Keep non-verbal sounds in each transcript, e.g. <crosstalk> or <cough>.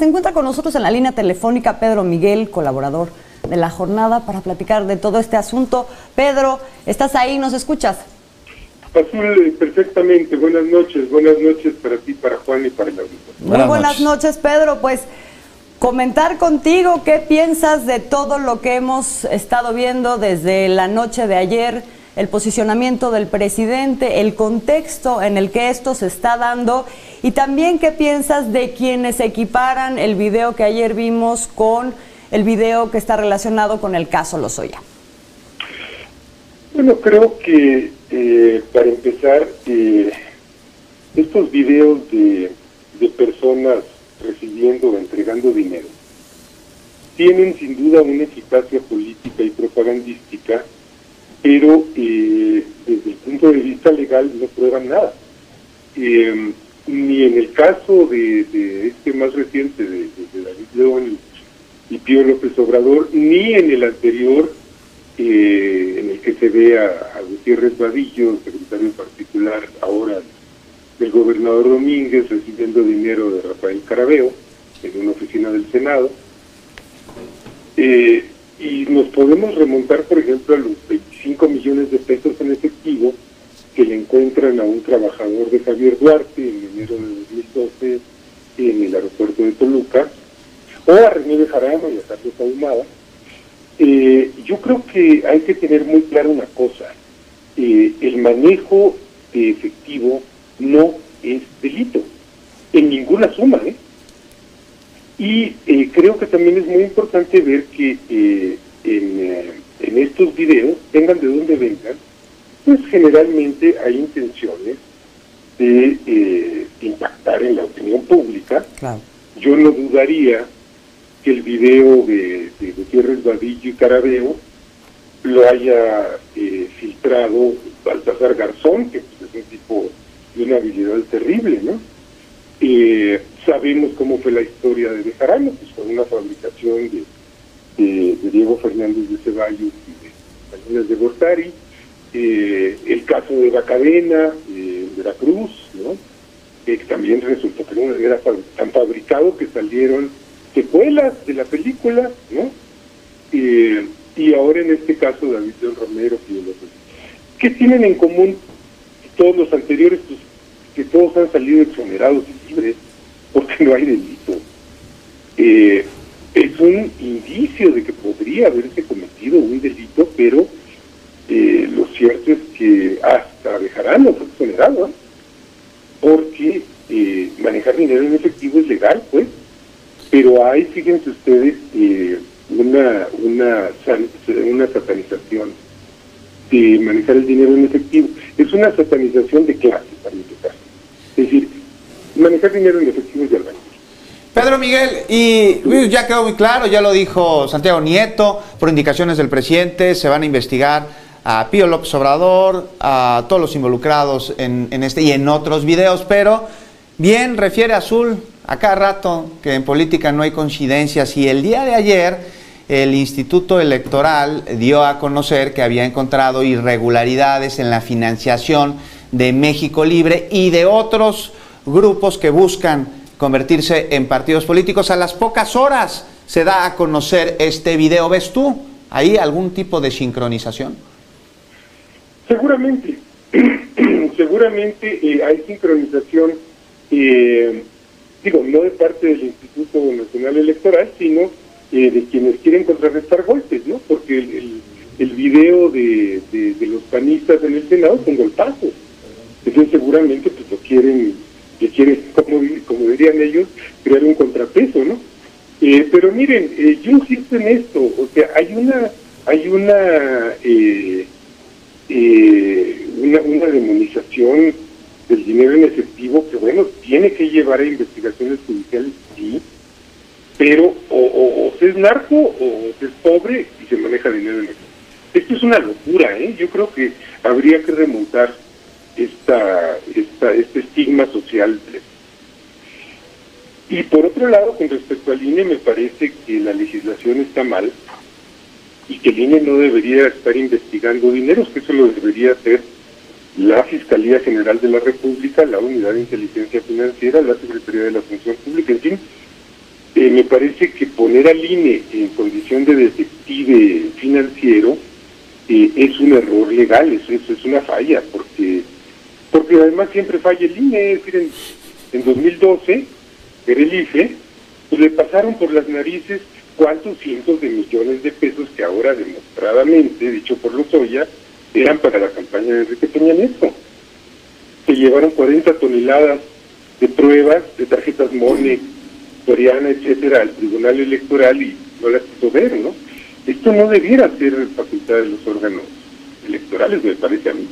Se encuentra con nosotros en la línea telefónica Pedro Miguel, colaborador de la jornada, para platicar de todo este asunto. Pedro, ¿estás ahí? ¿Nos escuchas? Azul, perfectamente. Buenas noches. Buenas noches para ti, para Juan y para el auditorio. Muy buenas, noches. Pedro. Pues comentar contigo qué piensas de todo lo que hemos estado viendo desde la noche de ayer el posicionamiento del presidente, el contexto en el que esto se está dando y también qué piensas de quienes equiparan el video que ayer vimos con el video que está relacionado con el caso Lozoya. Bueno, creo que eh, para empezar, eh, estos videos de, de personas recibiendo o entregando dinero tienen sin duda una eficacia política y propagandística pero eh, desde el punto de vista legal no prueban nada. Eh, ni en el caso de, este más reciente de, David León y Pío López Obrador, ni en el anterior, eh, en el que se ve a, Gutiérrez Vadillo, secretario particular ahora del gobernador Domínguez, recibiendo dinero de Rafael Carabeo en una oficina del Senado. y nos podemos remontar, por ejemplo, a los 5 millones de pesos en efectivo que le encuentran a un trabajador de Javier Duarte en enero de 2012 en el aeropuerto de Toluca, o a René de Jarano y a Carlos Ahumada. Eh, yo creo que hay que tener muy claro una cosa, eh, el manejo de efectivo no es delito, en ninguna suma, ¿eh? Y eh, creo que también es muy importante ver que en en estos videos, vengan de donde vengan, pues generalmente hay intenciones de eh, impactar en la opinión pública. Yo no dudaría que el video de, de Gutiérrez Vadillo y Carabeo lo haya eh, filtrado Baltasar Garzón, que pues, es un tipo de una habilidad terrible, ¿no? Eh, sabemos cómo fue la historia de Bejarano, pues fue una fabricación de de, Diego Fernández de Ceballos y de Salinas de Gortari, eh, el caso de la cadena eh, Veracruz, ¿no? que también resultó que era tan fabricado que salieron secuelas de la película, ¿no? Eh, y ahora en este caso David Romero y ¿Qué tienen en común todos los anteriores? Pues que todos han salido exonerados y libres, porque no hay delito. Eh, es un indicio de que podría haberse cometido un delito, pero eh, lo cierto es que hasta Bejarano fue exonerado, porque eh, manejar dinero en efectivo es legal, pues, pero hay, fíjense ustedes, eh, una, una, una satanización de manejar el dinero en efectivo. Es una satanización de clase, para empezar. Es decir, manejar dinero en efectivo es de albañil. Pedro Miguel, y ya quedó muy claro, ya lo dijo Santiago Nieto, por indicaciones del presidente, se van a investigar a Pío López Obrador, a todos los involucrados en, este y en otros videos, pero bien refiere Azul a cada rato que en política no hay coincidencias y el día de ayer el Instituto Electoral dio a conocer que había encontrado irregularidades en la financiación de México Libre y de otros grupos que buscan convertirse en partidos políticos. A las pocas horas se da a conocer este video. ¿Ves tú ahí algún tipo de sincronización? Seguramente, <clears throat> seguramente eh, hay sincronización, eh, digo, no de parte del Instituto Nacional Electoral, sino eh, de quienes quieren contrarrestar golpes, ¿no? Porque el, el, video de, de, los panistas en el Senado son golpazos. Entonces seguramente pues lo quieren que quiere, como, como dirían ellos, crear un contrapeso, ¿no? Eh, pero miren, eh, yo insisto en esto, o sea, hay una, hay una, eh, una, una demonización del dinero en efectivo que, bueno, tiene que llevar a investigaciones judiciales, sí, pero o, se es narco o se es pobre y se maneja dinero en efectivo. Esto es una locura, ¿eh? Yo creo que habría que remontar esta, esta, este estigma social. Y por otro lado, con respecto al INE, me parece que la legislación está mal y que el INE no debería estar investigando dineros, que eso lo debería hacer la Fiscalía General de la República, la Unidad de Inteligencia Financiera, la Secretaría de la Función Pública, en fin, me parece que poner al INE en condición de detective financiero eh, es un error legal, eso, es una falla, porque porque además siempre falla el INE. Es decir, en, 2012, era el IFE, pues le pasaron por las narices cuántos cientos de millones de pesos que ahora demostradamente, dicho por Lozoya, eran para la campaña de Enrique Peña Nieto. Se llevaron 40 toneladas de pruebas de tarjetas MONE, Soriana, etcétera, al Tribunal Electoral y no las quiso ver, ¿no? Esto no debiera ser facultad de los órganos electorales, me parece a mí.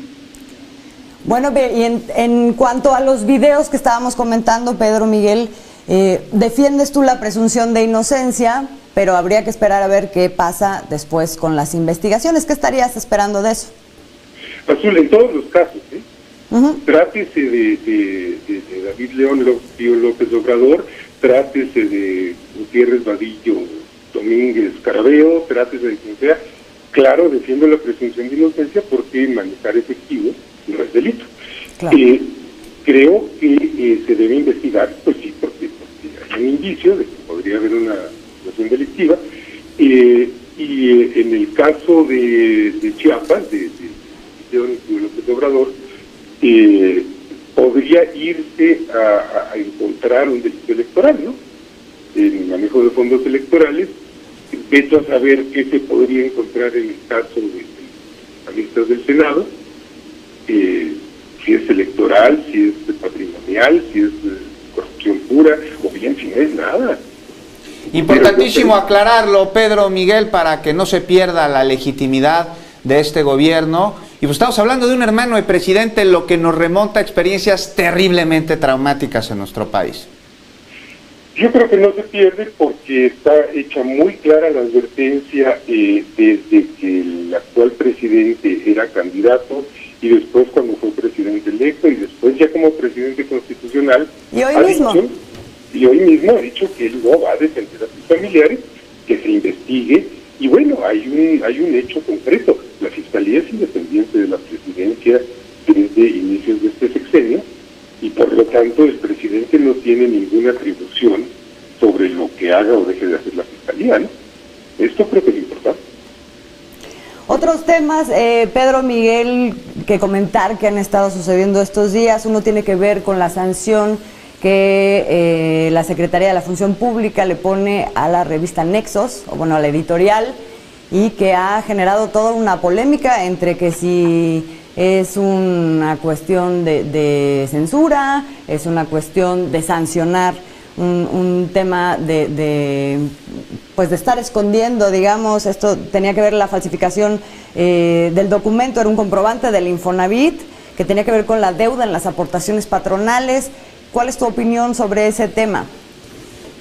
Bueno, y en, cuanto a los videos que estábamos comentando, Pedro Miguel, eh, defiendes tú la presunción de inocencia, pero habría que esperar a ver qué pasa después con las investigaciones. ¿Qué estarías esperando de eso? Azul, en todos los casos, ¿eh? Trátese de, David León López Obrador, trátese de Gutiérrez Vadillo Domínguez Carabeo, trátese de quien sea. Claro, defiendo la presunción de inocencia porque manejar efectivo no es delito. Eh, creo que eh, se debe investigar, pues sí, porque, hay un indicio de que podría haber una situación delictiva. Eh, y en el caso de, Chiapas, de, de, de López Obrador, podría irse a, encontrar un delito electoral, ¿no? En manejo de fondos electorales, veto a saber qué se podría encontrar en el caso de, de del Senado, si es electoral, si es patrimonial, si es corrupción pura, o bien si no es nada. Importantísimo aclararlo, Pedro Miguel, para que no se pierda la legitimidad de este gobierno. Y pues estamos hablando de un hermano de presidente, lo que nos remonta a experiencias terriblemente traumáticas en nuestro país. Yo creo que no se pierde porque está hecha muy clara la advertencia eh, desde que el actual presidente era candidato y después cuando fue presidente electo y después ya como presidente constitucional. Y hoy mismo. y hoy mismo ha dicho que él no va a defender a sus familiares, que se investigue y bueno, hay un, hay un hecho concreto. La Fiscalía es independiente de la presidencia desde inicios de este sexenio y por lo tanto el presidente no tiene ninguna atribución sobre lo que haga o deje de hacer la Fiscalía. ¿no? Esto creo que es importante. Otros temas, eh, Pedro Miguel, que comentar que han estado sucediendo estos días. Uno tiene que ver con la sanción que eh, la Secretaría de la Función Pública le pone a la revista Nexos, o bueno, a la editorial, y que ha generado toda una polémica entre que si es una cuestión de censura, es una cuestión de sancionar un, tema de, pues de estar escondiendo, digamos, esto tenía que ver la falsificación eh, del documento, era un comprobante del Infonavit, que tenía que ver con la deuda en las aportaciones patronales. ¿Cuál es tu opinión sobre ese tema?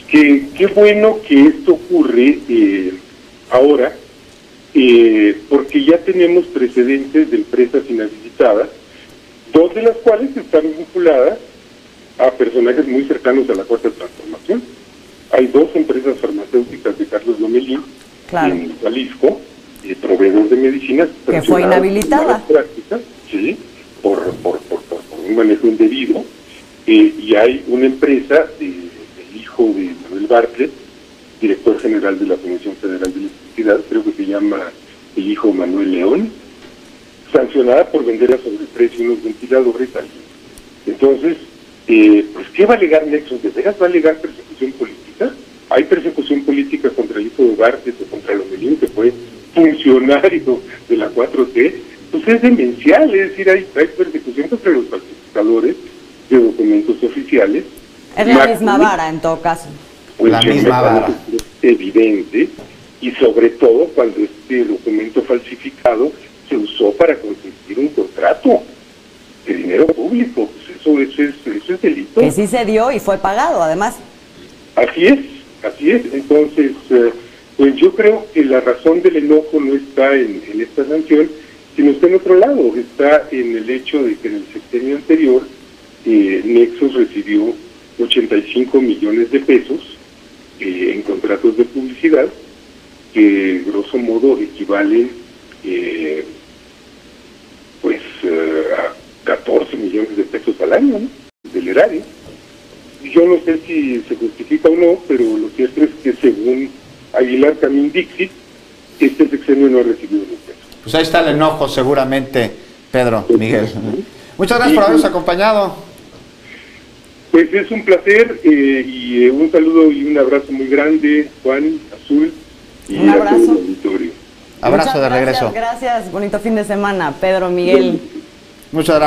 Que, qué bueno que esto ocurre eh, ahora, eh, porque ya tenemos precedentes de empresas inhabilitadas, dos de las cuales están vinculadas a personajes muy cercanos a la cuarta transformación. Hay dos empresas farmacéuticas de Carlos Lomelín en Jalisco, eh, proveedores de medicinas. Que fue inhabilitada. Prácticas, sí, por, por, por, un manejo indebido. Eh, y hay una empresa del hijo de Manuel Bartlett, director general de la Comisión Federal de Electricidad, creo que se llama el hijo Manuel León, sancionada por vender a sobreprecio unos ventiladores. Entonces, eh, pues ¿qué va a alegar Nexos? ¿De veras va a alegar persecución política? Hay persecución política contra el hijo de Bartes o contra Lomelín, que fue funcionario de la 4T, pues es demencial, es decir, hay, persecución contra los falsificadores de documentos oficiales. Es la misma vara en todo caso. Pues la misma vara. evidente, y sobre todo cuando este documento falsificado se usó para conseguir un contrato de dinero público eso, es, delito. Que sí se dio y fue pagado, además. Así es, así es. Entonces, eh, pues yo creo que la razón del enojo no está en, esta sanción, sino está en otro lado, está en el hecho de que en el sexenio anterior eh, Nexos recibió 85 millones de pesos eh, en contratos de publicidad, que grosso modo equivalen pues a 14 millones de pesos al año del erario. yo no sé si se justifica o no, pero lo cierto es que según Aguilar Camín Dixit, este sexenio no ha recibido ni peso. Pues ahí está el enojo seguramente, Pedro, Miguel. Muchas gracias por habernos acompañado. Pues es un placer eh, y eh, un saludo y un abrazo muy grande, Juan, Azul y Un a todo el abrazo. auditorio. Abrazo Muchas de gracias, regreso. Gracias, bonito fin de semana, Pedro Miguel. Muchas gracias.